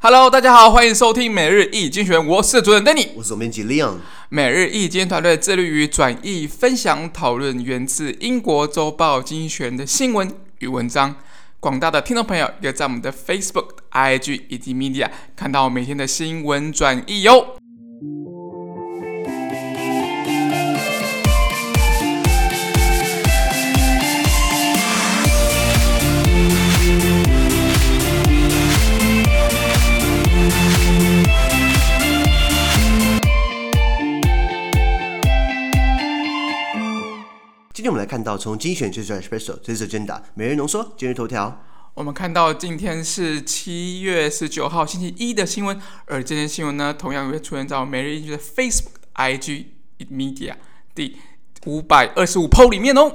Hello，大家好，欢迎收听每日一经济学人，我是主持人 Danny，我是总编辑 Leon。每日一经济团队致力于转译、分享、讨论源自英国周报《精选》的新闻与文章。广大的听众朋友也在我们的 Facebook、IG 以及 Media 看到每天的新闻转译哟。今天我们来看到从精选最出来 special 这次 agenda 每日浓缩今日头条。我们看到今天是七月十九号星期一的新闻，而这篇新闻呢，同样也会出现在每日一句的 Facebook、IG、Media 第五百二十五 po 里面哦。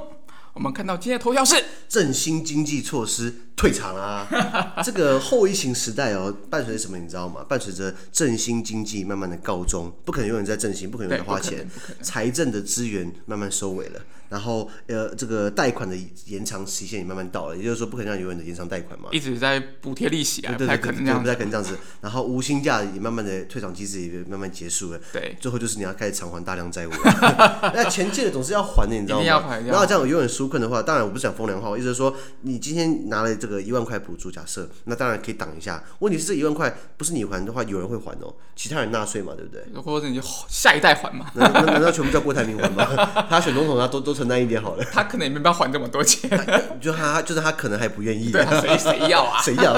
我们看到今天的头条是振兴经济措施退场啦、啊。这个后疫情时代哦，伴随着什么你知道吗？伴随着振兴经济慢慢的告终，不可能永远在振兴，不可能永远在花钱，财政的资源慢慢收尾了。然后，呃，这个贷款的延长期限也慢慢到了，也就是说，不可能让永远的延长贷款嘛，一直在补贴利息啊，对对对，不太可能这样，不太可能这样子。然后，无薪假也慢慢的退场机制也慢慢结束了，对，最后就是你要开始偿还大量债务了。那钱借的总是要还的，你知道吗？然后这样永远纾困的话，当然我不是讲风凉话，我意思是说，你今天拿了这个一万块补助，假设，那当然可以挡一下。问题是这一万块不是你还的话，有人会还哦，其他人纳税嘛，对不对？或者你就下一代还嘛？难难道全部叫郭台铭还吗？他选总统，他多多承担一点好了。他可能也没办法还这么多钱，就他就是他可能还不愿意。对啊，谁谁要啊？谁要？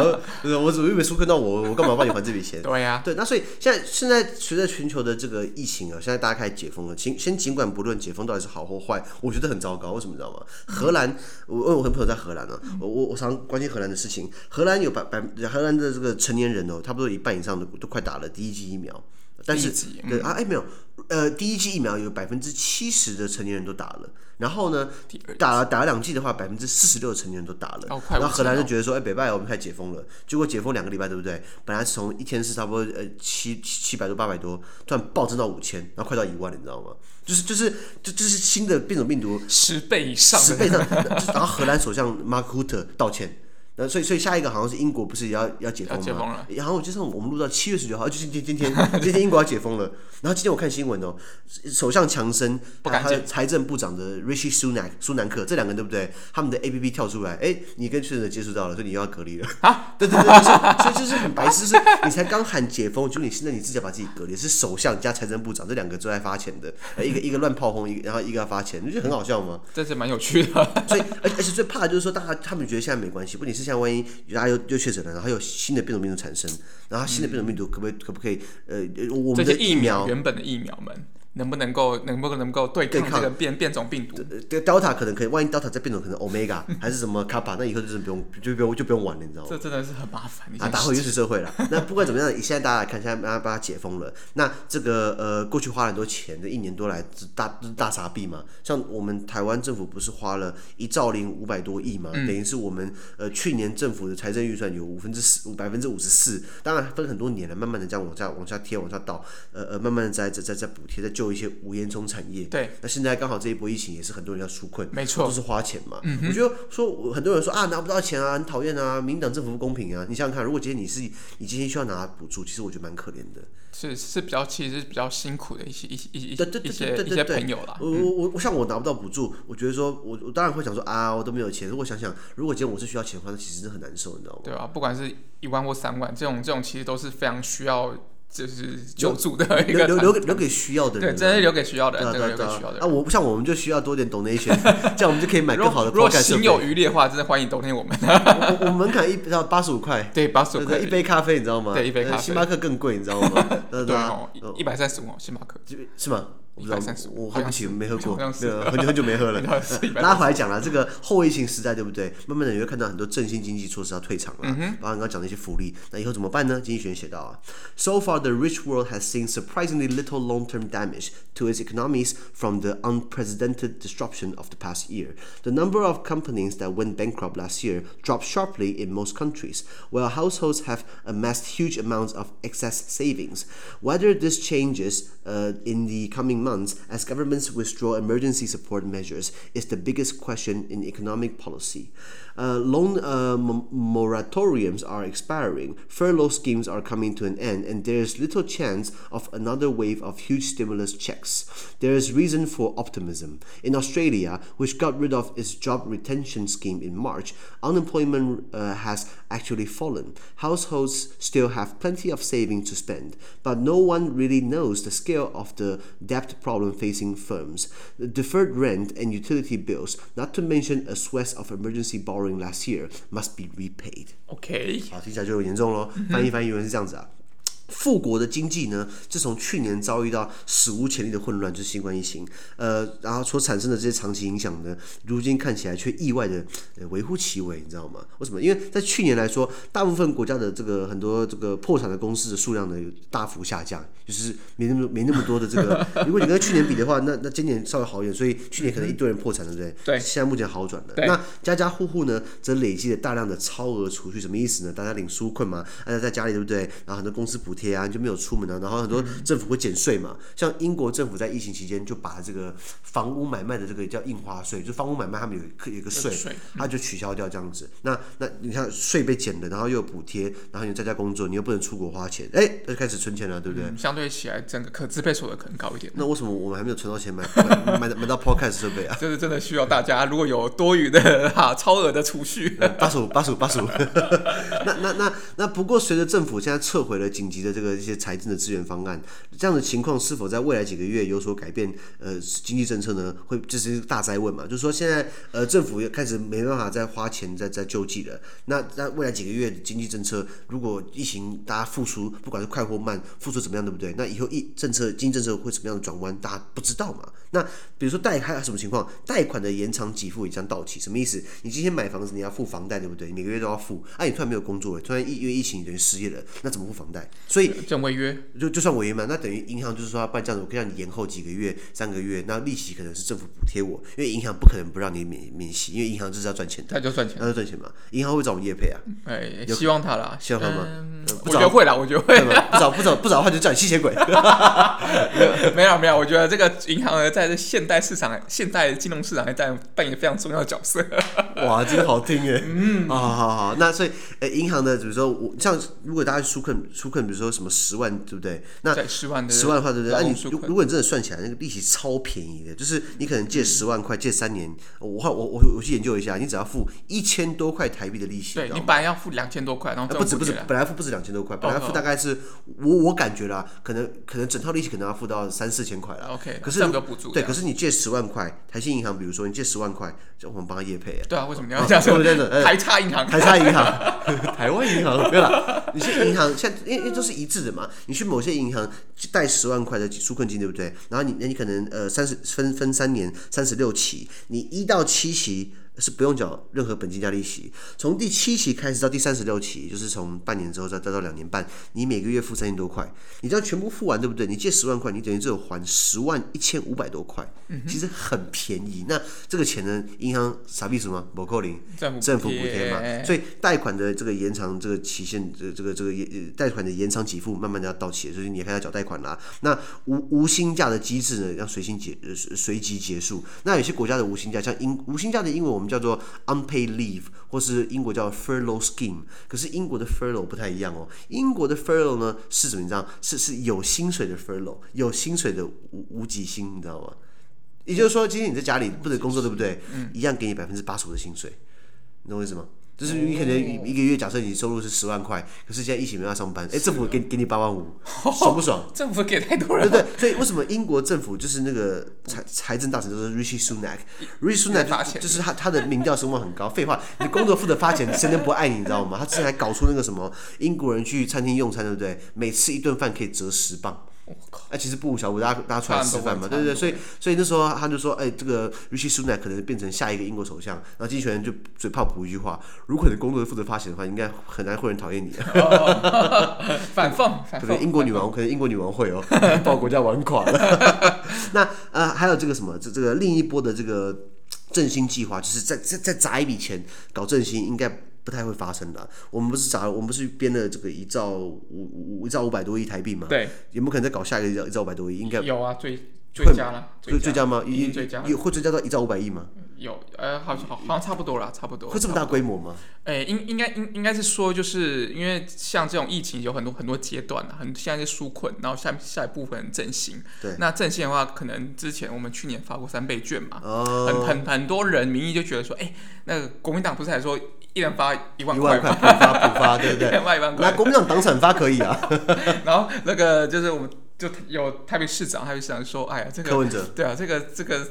我怎么又没纾困到我？我干嘛帮你还这笔钱？对呀、啊，对。那所以现在现在随着全球的这个疫情啊，现在大家开始解封了。先先尽管不论解封到底是好或坏，我觉得很糟糕。为什么你知道吗？荷兰，我我很朋友在荷兰呢、啊，我我常关心荷兰的事情。荷兰有百百荷兰的这个成年人哦，差不多一半以上的都快打了第一剂疫苗。但是，嗯、对啊，哎，没有，呃，第一剂疫苗有百分之七十的成年人都打了，然后呢，打了打了两剂的话，百分之四十六的成年人都打了。哦、然后荷兰就觉得说，哎，北拜我们开始解封了，结果解封两个礼拜，对不对？本来是从一天是差不多呃七七百多八百多，突然暴增到五千，然后快到一万，你知道吗？就是就是就就是新的变种病毒十倍以上，十倍以上。然后荷兰首相马克·鲁特道歉。那所以，所以下一个好像是英国，不是也要要解封吗？解封了。然后我就是我们录到七月十九号，就是今天今天今天英国要解封了。然后今天我看新闻哦，首相强生，不敢见财政部长的 Rishi Sunak 苏南克，这两个人对不对？他们的 A P P 跳出来，哎，你跟确诊者接触到了，所以你又要隔离了。啊，对对对，就是、所以就是很白痴，是你才刚喊解封，就你现在你自己要把自己隔离，是首相加财政部长这两个最爱发钱的，一个一个乱炮轰，一个然后一个要发钱，你觉得很好笑吗？这是蛮有趣的。所以而而且最怕的就是说，大家他们觉得现在没关系，不仅是现在万一。又又确诊了，然后有新的变种病毒产生，然后新的变种病毒可不可以可不可以呃，我们的疫苗原本的疫苗们。能不能够能不能够对抗这个变变种病毒？对，Delta 可能可以，万一 Delta 再变种，可能 Omega 还是什么 Kappa，那以后就是不用就不用就不用玩了，你知道吗？这真的是很麻烦。啊，打回原始社会了。那不管怎么样，现在大家来看，现在把它把它解封了。那这个呃，过去花了很多钱，这一年多来大大傻逼嘛。像我们台湾政府不是花了一兆零五百多亿嘛？嗯、等于是我们呃去年政府的财政预算有五分之四百分之五十四，当然分很多年了，慢慢的这样往下往下贴往下倒，呃呃，慢慢的在在在在补贴，在救一些无烟囱。产业对，那现在刚好这一波疫情也是很多人要纾困，没错，都是花钱嘛。嗯、我觉得说很多人说啊拿不到钱啊，很讨厌啊，民党政府不公平啊。你想想看，如果今天你是你今天需要拿补助，其实我觉得蛮可怜的，是是比较其实是比较辛苦的一些一些一些一些一些朋友啦。我我我像我拿不到补助，我觉得说我我当然会想说啊，我都没有钱。如果想想，如果今天我是需要钱的话，那其实是很难受，你知道吗？对啊，不管是一万或三万，这种这种其实都是非常需要。就是救助的一个留留给留给需要的人，对，真的留给需要的人，真的留给需要的人。啊，我不像我们就需要多点 donation，这样我们就可以买更好的。如果心有余力的话，真的欢迎 donate 我们。我我门槛一到八十五块，对，八十五块一杯咖啡，你知道吗？对，一杯咖啡。星巴克更贵，你知道吗？对，一百三十五，星巴克 是吗？我不知道，我喝不起，没喝过，对，很久很久没喝了。拉回来讲了，这个后疫情时代，对不对？慢慢的你会看到很多振兴经济措施要退场了，包括刚刚讲的一些福利，那以后怎么办呢？经济学人写到啊，So far the rich world has seen surprisingly little long-term damage to its economies from the unprecedented disruption of the past year. The number of companies that went bankrupt last year dropped sharply in most countries, while households have amassed huge amounts of excess savings. Whether this changes uh, in the coming months as governments withdraw emergency support measures is the biggest question in economic policy. Uh, loan uh, moratoriums are expiring, furlough schemes are coming to an end, and there is little chance of another wave of huge stimulus checks. There is reason for optimism. In Australia, which got rid of its job retention scheme in March, unemployment uh, has actually fallen. Households still have plenty of savings to spend, but no one really knows the scale of the debt problem facing firms. The deferred rent and utility bills, not to mention a swathe of emergency borrowing last year must be repaid. OK，好，听起来就有严重咯。翻译翻译原文是这样子啊。 富国的经济呢，自从去年遭遇到史无前例的混乱，就是新冠疫情，呃，然后所产生的这些长期影响呢，如今看起来却意外的呃微乎其微，你知道吗？为什么？因为在去年来说，大部分国家的这个很多这个破产的公司的数量呢，有大幅下降，就是没那么没那么多的这个。如果你跟去年比的话，那那今年稍微好一点，所以去年可能一堆人破产，对不对？对。现在目前好转了。那家家户户呢，则累积了大量的超额储蓄，什么意思呢？大家领纾困嘛，大家在家里，对不对？然后很多公司补贴啊，就没有出门啊，然后很多政府会减税嘛，像英国政府在疫情期间就把这个房屋买卖的这个叫印花税，就房屋买卖他们有一有一个税，他就取消掉这样子。那那你看税被减了，然后又有补贴，然后你在家工作，你又不能出国花钱，哎，那就开始存钱了，对不对？相对起来，整个可支配所得可能高一点。那为什么我们还没有存到钱买买买，买到 Podcast 设备啊？这是真的需要大家如果有多余的哈超额的储蓄，八十五八十五八十五。那那那那不过随着政府现在撤回了紧急的这个一些财政。的资源方案，这样的情况是否在未来几个月有所改变？呃，经济政策呢，会这是一个大哉问嘛？就是说，现在呃，政府也开始没办法再花钱再再救济了。那在未来几个月的经济政策，如果疫情大家复苏，不管是快或慢，复苏怎么样，对不对？那以后疫政策经济政策会怎么样的转弯，大家不知道嘛？那比如说贷还有什么情况？贷款的延长给付也将到期，什么意思？你今天买房子你要付房贷，对不对？每个月都要付。哎、啊，你突然没有工作了，突然一因为疫情等于失业了，那怎么付房贷？所以这违约。就就算违约嘛，那等于银行就是说要办这样子，我可以让你延后几个月、三个月，那利息可能是政府补贴我，因为银行不可能不让你免免息，因为银行就是要赚钱的，他就赚钱，他就赚钱嘛。银行会找我们业配啊？哎，希望他啦，希望他吗？嗯、我觉得会啦，我觉得会。不找不找不找的话，就叫你吸血鬼。没有没有，我觉得这个银行呢，在这现代市场、现代金融市场还在扮演非常重要的角色。哇，真的好听耶！嗯，好好好，那所以，呃，银行的，比如说我像如果大家去纾困纾困，比如说什么十万，对不对？那十万的十万的话，对不对？那、啊、你如如果你真的算起来，那个利息超便宜的，就是你可能借十万块，借三年，我我我我去研究一下，你只要付一千多块台币的利息。对，你本来要付两千多块，然后不止不止，本来付不止两千多块，本来付大概是我我感觉啦，可能可能整套利息可能要付到三四千块了。OK，可是对，可是你借十万块，台新银行比如说你借十万块，就我们帮他业配。对啊，为什么你要这样说？真的，台差银行，台差银行，台湾银行，没有了，你去银行，现在因为因为都是一致的嘛，你去某些银行贷十万块的纾困金，对不对？然后你那你可能呃三十分分三年三十六期，你一到七期。是不用缴任何本金加利息，从第七期开始到第三十六期，就是从半年之后再再到两年半，你每个月付三千多块，你这样全部付完，对不对？你借十万块，你等于只有还十万一千五百多块，其实很便宜。那这个钱呢，银行啥意思吗？不扣零，政府补贴嘛。所以贷款的这个延长这个期限，这这个这个贷款的延长给付，慢慢的要到期，所以你还要缴贷款啦。那无无薪假的机制呢，要随心结随即结束。那有些国家的无薪假，像英无薪假的英文我们。叫做 unpaid leave，或是英国叫 furlough scheme，可是英国的 furlough 不太一样哦。英国的 furlough 呢是怎么样？是是有薪水的 furlough，有薪水的无无给薪，你知道吗？也就是说，今天你在家里不能工作，对不对？嗯，一样给你百分之八十五的薪水，你懂我意思吗？就是你可能一个月，假设你收入是十万块，可是现在疫情没法上班，哎，政府给给你八万五，爽不爽？政府给太多了，对不对？所以为什么英国政府就是那个财财政大臣就是 Rishi Sunak，Rishi Sunak 就是他他的民调声望很高。废话，你工作负责发钱，谁能不爱你？你知道吗？他之前还搞出那个什么英国人去餐厅用餐，对不对？每次一顿饭可以折十镑。哎，其实不无小补，大家大家出来吃饭嘛，对不对？所以所以那时候他就说，哎，这个 Rishi Sunak 可能变成下一个英国首相。然后经济学人就嘴炮补一句话：如果你工作是负责发钱的话，应该很难会人讨厌你。反讽，可能英国女王，可能英国女王会哦，把国家玩垮了。那呃，还有这个什么，这这个另一波的这个振兴计划，就是再再再砸一笔钱搞振兴，应该。不太会发生的。我们不是砸，我们不是编了这个一兆五五一兆五百多亿台币吗？对，有没有可能再搞下一个一兆一兆五百多亿？应该有啊，最最佳了，最最佳吗？最佳有会追加到一兆五百亿吗？有，呃，好像好好像差不多了，差不多。会这么大规模吗？哎、欸，应应该应应该是说，就是因为像这种疫情有很多很多阶段啊，很现在是纾困，然后下下一部分振兴。对。那振兴的话，可能之前我们去年发过三倍券嘛，哦、很很很多人民意就觉得说，哎、欸，那个国民党不是还说一人发一万块，一万块普发普发，对不对？一人发一万块。那国民党党产发可以啊。然后那个就是我们就有台北市长，台北市长说，哎呀，这个柯文哲，对啊，这个这个。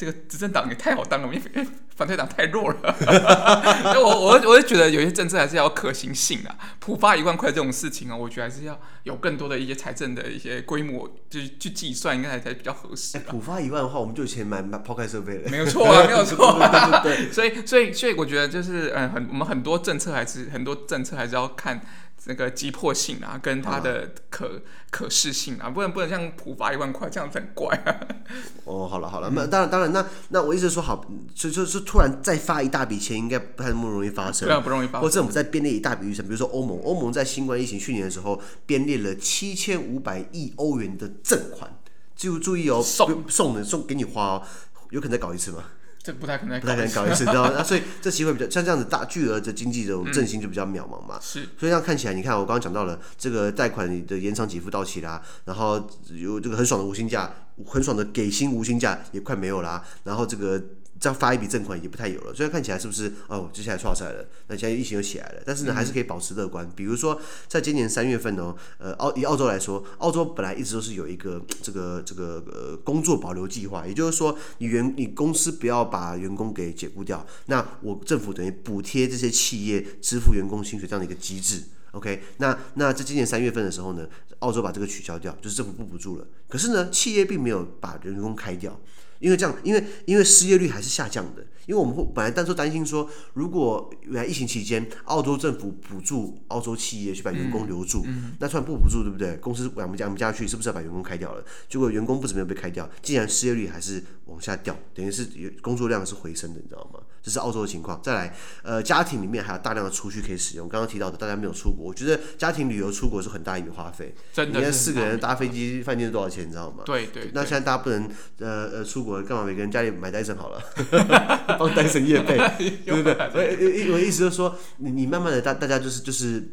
这个执政党也太好当了，因 为反对党太弱了。我我我就觉得有些政策还是要有可行性啊。普发一万块这种事情啊，我觉得还是要有更多的一些财政的一些规模，就是去计算，应该才才比较合适。哎，普发一万的话，我们就有钱买买抛开设备了。没有错啊，没有错啊。对对对。所以所以所以我觉得就是嗯，很我们很多政策还是很多政策还是要看。那个急迫性啊，跟它的可、啊、可视性啊，不能不能像普发一万块这样子很怪啊。哦，好了好了，那、嗯、当然当然，那那我意思说好，就就是突然再发一大笔钱，应该不太那么容易发生。对啊，不容易发生。或政府再编列一大笔预算，比如说欧盟，欧盟在新冠疫情去年的时候编列了七千五百亿欧元的赠款，就注意哦，送送的送给你花哦，有可能再搞一次吗？这不太可能，不太可能搞一次，知道吗？那所以这机会比较像这样子大巨额的经济这种振兴就比较渺茫嘛。是，所以这样看起来，你看我刚刚讲到了这个贷款的延长给付到期啦，然后有这个很爽的无薪假，很爽的给薪无薪假也快没有啦，然后这个。再发一笔正款也不太有了，所以看起来是不是哦？接下来出来了，那现在疫情又起来了，但是呢，还是可以保持乐观。比如说，在今年三月份呢，呃，澳以澳洲来说，澳洲本来一直都是有一个这个这个呃工作保留计划，也就是说，你员你公司不要把员工给解雇掉，那我政府等于补贴这些企业支付员工薪水这样的一个机制。OK，那那在今年三月份的时候呢，澳洲把这个取消掉，就是政府不补助了。可是呢，企业并没有把员工开掉。因为这样，因为因为失业率还是下降的。因为我们会本来当初担心说，如果原来疫情期间，澳洲政府补助澳洲企业去把员工留住，嗯嗯、那突然不补助，对不对？公司养不养不下去，是不是要把员工开掉了？结果员工不止没有被开掉，竟然失业率还是往下掉，等于是工作量是回升的，你知道吗？这是澳洲的情况。再来，呃，家庭里面还有大量的储蓄可以使用。刚刚提到的，大家没有出国，我觉得家庭旅游出国是很大一笔花费。真的，你看四个人搭飞机，饭店是多少钱？你知道吗？对对，对。那现在大家不能呃呃出国，干嘛？每个人家里买戴森好了，帮戴森夜配。对 不对？我我我意思就是说，你你慢慢的大大家就是就是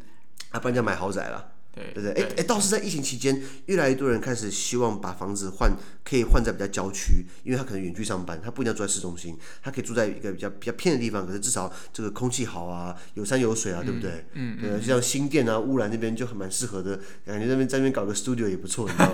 啊，帮人家买豪宅了。对对对，哎哎，倒是在疫情期间，越来越多人开始希望把房子换，可以换在比较郊区，因为他可能远距上班，他不一定要住在市中心，他可以住在一个比较比较偏的地方，可是至少这个空气好啊，有山有水啊，对不对？嗯，对，就像新店啊、乌兰那边就很蛮适合的，感觉那边在那边搞个 studio 也不错，你知道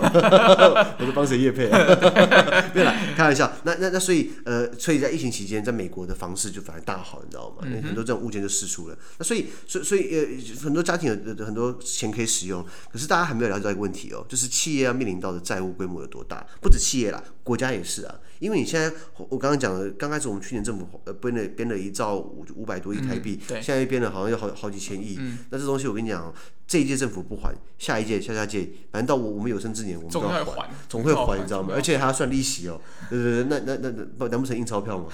吗？我都帮谁业配啊？对了，开玩笑。那那那所以呃，所以在疫情期间，在美国的房市就反而大好，你知道吗？嗯、很多这种物件就释出了。那所以所以所以呃，很多家庭有很多钱可以使用。可是大家还没有了解到一个问题哦，就是企业要面临到的债务规模有多大？不止企业啦，国家也是啊。因为你现在我刚刚讲的，刚开始我们去年政府呃编了编了一兆五五百多亿台币，嗯、现在编了好像有好好几千亿。嗯、那这东西我跟你讲，这一届政府不还，下一届、下下届，反正到我我们有生之年，我们都要还，总会还，总会还，你知道吗？而且还要算利息哦。对对对，那那那那难不成印钞票吗？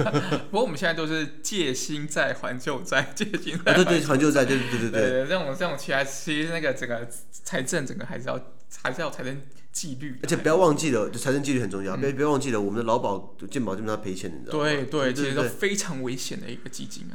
不过我们现在都是借新债还旧债，借新债、啊、对对还旧债，对对对对对。这种这种其实其实那个整个财政整个还是要还是要财政。纪律，而且不要忘记了，就财政纪律很重要。别别、嗯、忘记了，我们的劳保健保基本上赔钱，你知道吗？对对，其实都非常危险的一个基金啊。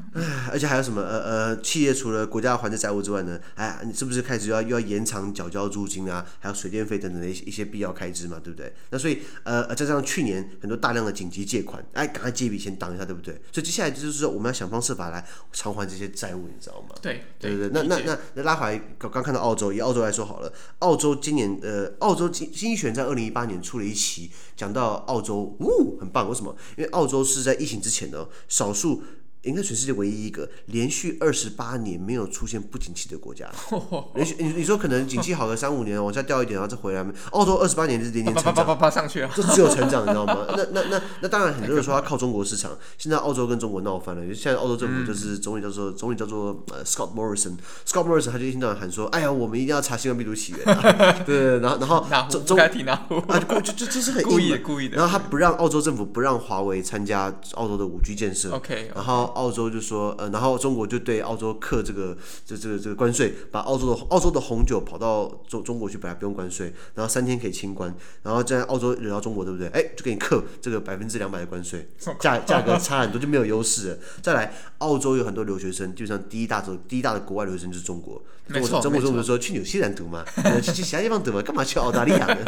而且还有什么？呃呃，企业除了国家还的债务之外呢？哎，你是不是开始要又要延长缴交租金啊？还有水电费等等的一些一些必要开支嘛？对不对？那所以呃，再加上去年很多大量的紧急借款，哎，赶快借一笔钱挡一下，对不对？所以接下来就是说，我们要想方设法来偿还这些债务，你知道吗？对对对对。那那那那拉回来，刚刚看到澳洲，以澳洲来说好了，澳洲今年呃，澳洲经经济学在二零。一八年出了一期，讲到澳洲，呜，很棒。为什么？因为澳洲是在疫情之前呢，少数。应该全世界唯一一个连续二十八年没有出现不景气的国家。连续你你说可能景气好个三五年往下掉一点，然后再回来。澳洲二十八年是连年成长，上去啊，这只有成长，你知道吗？那那那那当然很多人说他靠中国市场。现在澳洲跟中国闹翻了，现在澳洲政府就是总理叫做总理叫做呃 Scott Morrison，Scott Morrison 他就一天到晚喊说，哎呀，我们一定要查新冠病毒起源。对，然后然后中中啊，就就就是很故意的故意的。然后他不让澳洲政府不让华为参加澳洲的五 G 建设。OK，然后。澳洲就说，呃，然后中国就对澳洲克这个这这个这个关税，把澳洲的澳洲的红酒跑到中中国去，本来不用关税，然后三天可以清关，然后在澳洲惹到中国，对不对？哎，就给你课这个百分之两百的关税，价价格差很多就没有优势了。再来，澳洲有很多留学生，基本上第一大洲第一大的国外留学生就是中国。中国中国政府说去纽西兰读嘛，去 去其他地方读嘛，干嘛去澳大利亚呢？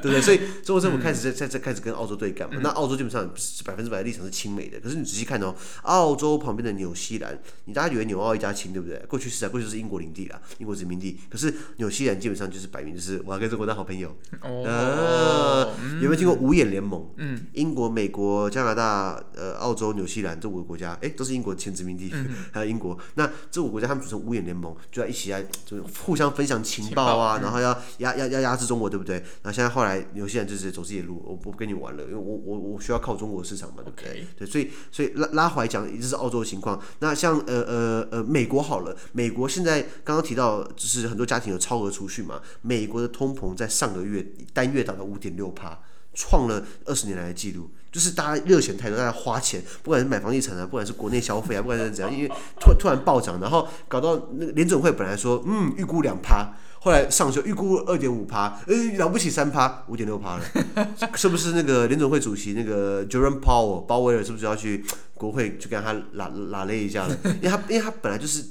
对不对？所以中国政府开始在在在开始跟澳洲对干嘛？那澳洲基本上是百分之百的立场是亲美的。可是你仔细看哦，澳洲旁边的纽西兰，你大家以为纽澳一家亲，对不对？过去是啊，过去是英国领地啦，英国殖民地。可是纽西兰基本上就是摆明就是我要跟中国当好朋友。哦、呃嗯，有没有听过五眼联盟？嗯，英国、美国、加拿大、呃、澳洲、纽西兰这五个国家，哎，都是英国前殖民地，嗯、还有英国。那这五个国家他们组成五眼联盟，就要一起来。就互相分享情报啊，报然后要压压压压制中国，对不对？然后现在后来纽西兰就是走自己的路，我不跟你玩了，因为我我我需要靠中国市场嘛，对不对？Okay. 对，所以所以拉拉回来讲，这是是澳洲的情况。那像呃呃呃美国好了，美国现在刚刚提到就是很多家庭有超额储蓄嘛，美国的通膨在上个月单月达到五点六趴，创了二十年来的记录。就是大家热钱太多，大家花钱，不管是买房地产啊，不管是国内消费啊，不管是怎样，因为突突然暴涨，然后搞到那个联准会本来说，嗯，预估两趴，后来上修预估二点五趴，呃，了不起三趴，五点六趴了，是不是那个联准会主席那个 Jerome Powell 鲍威尔是不是要去国会去跟他拉拉勒一下了？因为他因为他本来就是，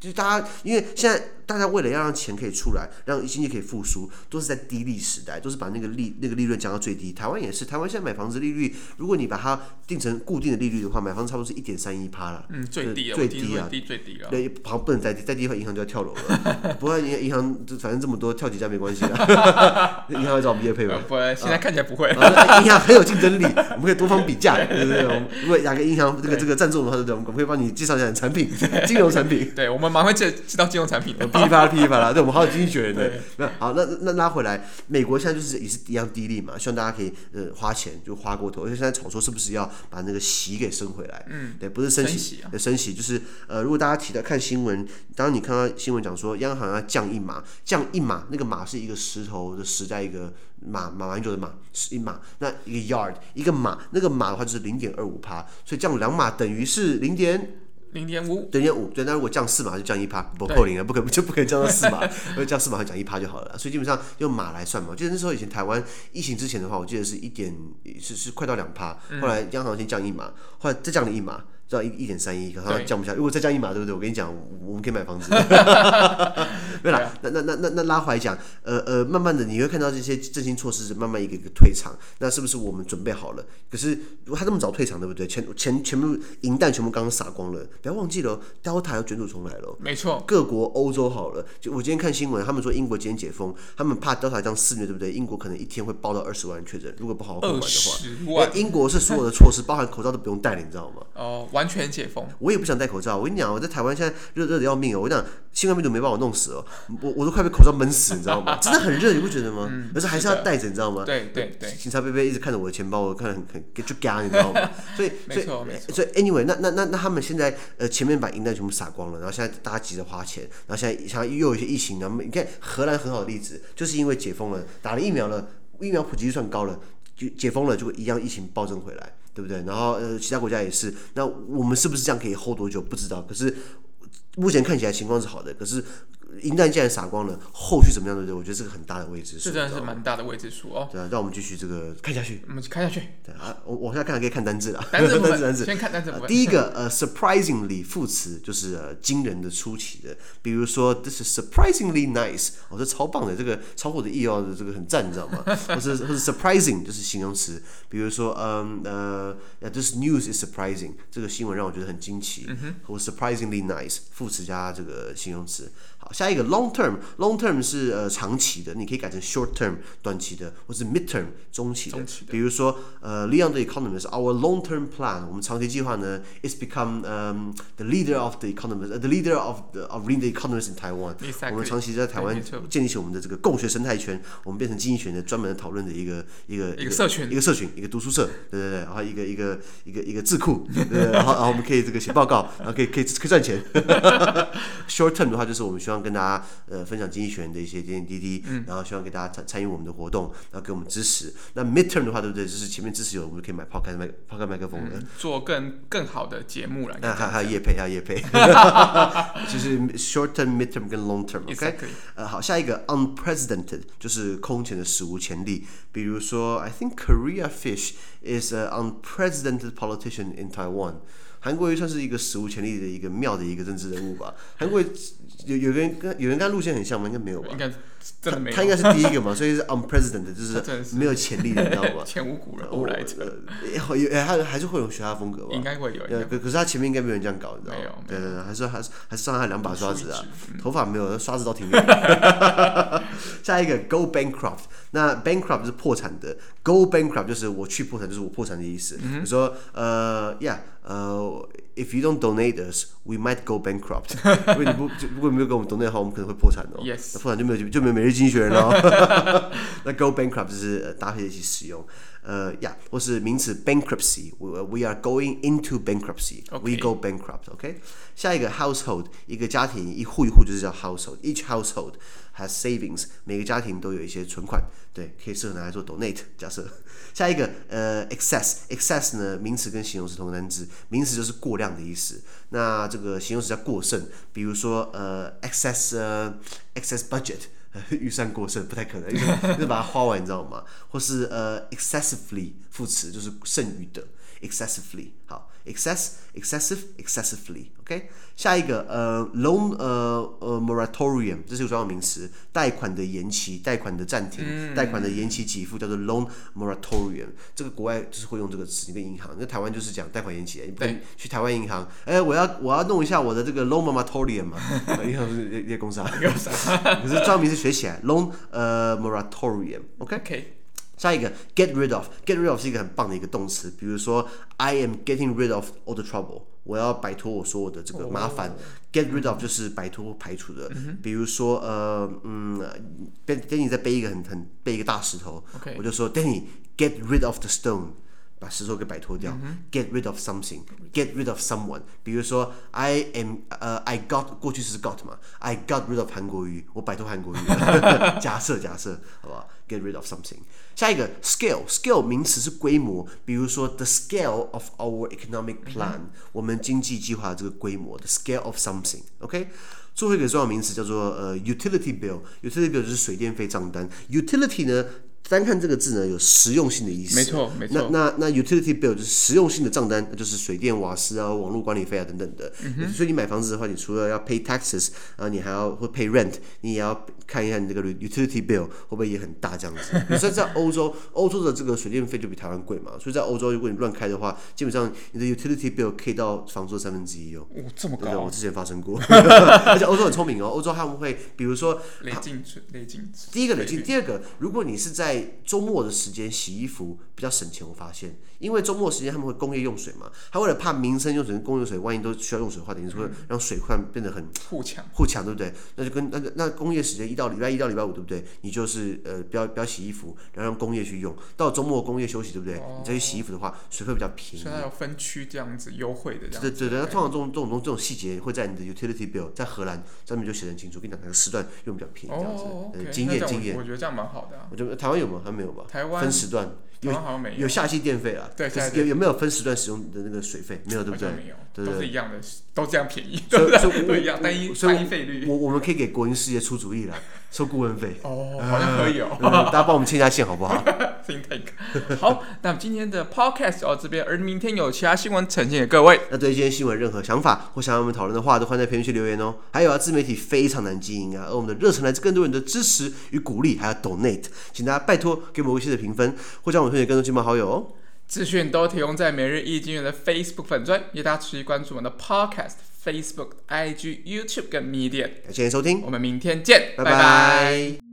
就是大家因为现在。大家为了要让钱可以出来，让经济可以复苏，都是在低利时代，都是把那个利那个利润降到最低。台湾也是，台湾现在买房子利率，如果你把它定成固定的利率的话，买房子差不多是一点三一趴了。嗯，最低啊，最低啊，低最低了。对，好像不能再低，再低的话银行就要跳楼了。不过银银行反正这么多，跳几家没关系的。银行会找我们业配吗？不会，现在看起来不会。银、啊、行很有竞争力，我们可以多方比价，对不对？如果哪个银行这个这个赞助的话，对不对？我们可以帮你介绍一下产品，金融产品。对，我们马上会介介绍金融产品的。噼里啪啦，噼里啪啦。我们好有经济学人的，那好，那那拉回来，美国现在就是也是一样低利嘛，希望大家可以呃花钱就花过头，而且现在炒作是不是要把那个息给升回来？嗯，对，不是升息，升息，啊、升息就是呃，如果大家提到看新闻，当你看到新闻讲说央行要降一码，降一码，那个码是一个石头的石在一个马马英九的马是一码，那一个 yard 一个码，那个码的话就是零点二五趴，所以降两码等于是零点。零点五，零点五，对，那如果降四码就降一趴，不扣零了，不可就不可以降到四码，因为降四码就降一趴就好了。所以基本上用码来算嘛。我记得那时候以前台湾疫情之前的话，我记得是一点是是快到两趴，后来央行先降一码，后来再降了一码。到一一点三一，可能降不下。如果再降一码，对不对？我跟你讲，我们可以买房子。对了，那那那那那拉回来讲，呃呃，慢慢的你会看到这些振兴措施慢慢一个一个退场。那是不是我们准备好了？可是如果他这么早退场，对不对？钱钱全部银弹全部刚刚撒光了，不要忘记了，Delta 要卷土重来了。没错，各国欧洲好了，就我今天看新闻，他们说英国今天解封，他们怕 Delta 这样肆虐，对不对？英国可能一天会爆到二十万人确诊，如果不好好管的话。英国是所有的措施，包含口罩都不用戴了，你知道吗？哦。完全解封，我也不想戴口罩。我跟你讲，我在台湾现在热热的要命哦。我跟你讲，新冠病毒没把我弄死哦，我我都快被口罩闷死，你知道吗？真的很热，你不觉得吗？嗯、而且还是要戴着，你知道吗？对对对。警察贝贝一直看着我的钱包，我看很很就干，你知道吗？所以所以所以 anyway，那那那那他们现在呃前面把银弹全部撒光了，然后现在大家急着花钱，然后现在像又有一些疫情，然后你看荷兰很好的例子，就是因为解封了，打了疫苗了，疫苗普及率算高了，就解封了，就一样疫情暴增回来。对不对？然后呃，其他国家也是。那我们是不是这样可以 hold 多久？不知道。可是目前看起来情况是好的。可是。银弹既然撒光了，后续怎么样？对不对？我觉得这个很大的未知数。这真的是蛮大的未知数哦。对啊，让我们继续这个看下去。我们看下去。对啊，我我现在看可以看单字了。单字，单字，先看单字。第一个呃，surprisingly 副词就是呃惊人的、出奇的。比如说，this is surprisingly nice，哦，这超棒的，这个超乎我的意料的，这个很赞，你知道吗？或是或是 surprising 就是形容词。比如说，嗯呃，this news is surprising，这个新闻让我觉得很惊奇。嗯哼。或 surprisingly nice 副词加这个形容词。好，下一个 long term，long term 是呃长期的，你可以改成 short term 短期的，或是 mid term 中期的。比如说呃，Leon the Economist，our long term plan，我们长期计划呢，is become um the leader of the economist，the leader of the of leading the economist in Taiwan。我们长期在台湾建立起我们的这个共学生态圈，我们变成经济学的专门的讨论的一个一个一个社群，一个社群，一个读书社，对对对，然后一个一个一个一个智库，对，然后然后我们可以这个写报告，然后可以可以可以赚钱。Short term 的话，就是我们希望跟跟大家呃分享经济学人的一些点点滴滴，嗯、然后希望给大家参参与我们的活动，然后给我们支持。那 midterm 的话，对不对？就是前面支持有，我们可以买 podcast 麦 podcast 麦克风的，做更更好的节目了。那还还有叶配，还有叶配，就是 short term、midterm 跟 long term。OK，呃，好，下一个 unprecedented 就是空前的史无前例。比如说，I think Korea fish is an unprecedented politician in Taiwan。韩国瑜算是一个史无前例的一个妙的一个政治人物吧。韩国瑜有有人跟有人跟他路线很像吗？应该没有吧。真的没有。他应该是第一个嘛，所以是 unprecedented，就是没有潜力的，你知道吗？前无古人后来者。有有他还是会有学他风格吧？应该会有。可可是他前面应该没有人这样搞，你知道吗？对对对，还是还是还是上他两把刷子啊，头发没有，刷子倒挺远的。下一个 go bankrupt，那 bankrupt 是破产的，go bankrupt 就是我去破产，就是我破产的意思。比如说呃，yeah。呃、uh,，if you don't donate us, we might go bankrupt。如果你不如果没有给我们 donate 的话，我们可能会破产哦。Yes，那破产就没有就没有每日经济学人喽。那 go bankrupt 就是搭配一起使用。呃呀，或是名词 bankruptcy，we we are going into bankruptcy，we go bankrupt。OK，下一个 household，一个家庭一户一户就是叫 household，each household has savings，每个家庭都有一些存款，对，可以适合拿来做 donate。假设。下一个呃，excess，excess 呢，名词跟形容词同个单字，名词就是过量的意思，那这个形容词叫过剩，比如说呃，excess，呃，excess budget，预算过剩不太可能，就是 把它花完，你知道吗？或是呃，excessively 副词就是剩余的，excessively 好。excess excessive excessively，OK，下一个呃 loan 呃呃 moratorium，这是个专有名词，贷款的延期、贷款的暂停、贷款的延期给付叫做 loan moratorium。这个国外就是会用这个词，一个银行，那台湾就是讲贷款延期，你不能去台湾银行，哎，我要我要弄一下我的这个 loan moratorium 嘛，银行是业业公司啊，可是专有名词学起来 loan 呃 moratorium，OK。下一个 get rid of，get rid of 是一个很棒的一个动词，比如说 I am getting rid of all the trouble，我要摆脱我所有的这个麻烦。Oh. get rid of 就是摆脱排除的，mm hmm. 比如说呃嗯，Danny 在背一个很很背一个大石头.我就说 Danny get rid of the stone，把石头给摆脱掉。Mm hmm. get rid of something，get rid of someone，比如说 I am 呃、uh, I got 过去式是 got 嘛，I got rid of 韩国瑜，我摆脱韩国瑜。假设假设，好不好？get rid of something。下一个 scale，scale 名词是规模，比如说 the scale of our economic plan，、嗯、我们经济计划的这个规模，the scale of something，OK，、okay? 最后一个重要名词叫做呃 utility bill，utility bill 就是水电费账单，utility 呢？ 单看这个字呢，有实用性的意思。没错，没错。那那那 utility bill 就是实用性的账单，那就是水电瓦斯啊、网络管理费啊等等的。嗯、所以你买房子的话，你除了要 pay taxes 啊，你还要会 pay rent，你也要看一下你这个 utility bill 会不会也很大这样子。你说在欧洲，欧洲的这个水电费就比台湾贵嘛，所以在欧洲如果你乱开的话，基本上你的 utility bill 可以到房租的三分之一哦。哦，这么高、啊？我之前发生过。而且欧洲很聪明哦，欧洲他们会比如说累进累进。第一个累进，第二个，如果你是在周末的时间洗衣服比较省钱，我发现，因为周末时间他们会工业用水嘛，他为了怕民生用水跟工业用水，万一都需要用水的话，等于说让水患变得很互抢，互抢，对不对？那就跟那个那工业时间一到礼拜一到礼拜五，对不对？你就是呃不要不要洗衣服，然后让工业去用，到周末工业休息，对不对？你再去洗衣服的话，水会比较便宜。所以它有分区这样子优惠的这样。对对对，那通常这种这种东这种细节会在你的 utility bill，在荷兰上面就写得很清楚，跟你讲哪个时段用比较便宜这样子。经验经验，我觉得这样蛮好的。我觉得台湾有吗？还没有吧？台湾分时段。有有夏季电费啊？对，有有没有分时段使用的那个水费？没有，对不对？没有，都是一样的，都这样便宜，都一样单一单一费率。我我们可以给国营事业出主意了，收顾问费。哦，好像可以哦。大家帮我们牵一下线好不好？好，那今天的 podcast 到这边，而明天有其他新闻呈现给各位。那对今天新闻任何想法或想要我们讨论的话，都欢迎在评论区留言哦。还有啊，自媒体非常难经营啊，而我们的热忱来自更多人的支持与鼓励，还有 donate，请大家拜托给我们微信的评分，或将我们推荐更多亲朋好友哦。资讯都提供在每日一经元的 Facebook 粉专，也大家持续关注我们的 Podcast、Facebook、IG、YouTube 跟 Medium。感谢收听，我们明天见，拜拜。拜拜。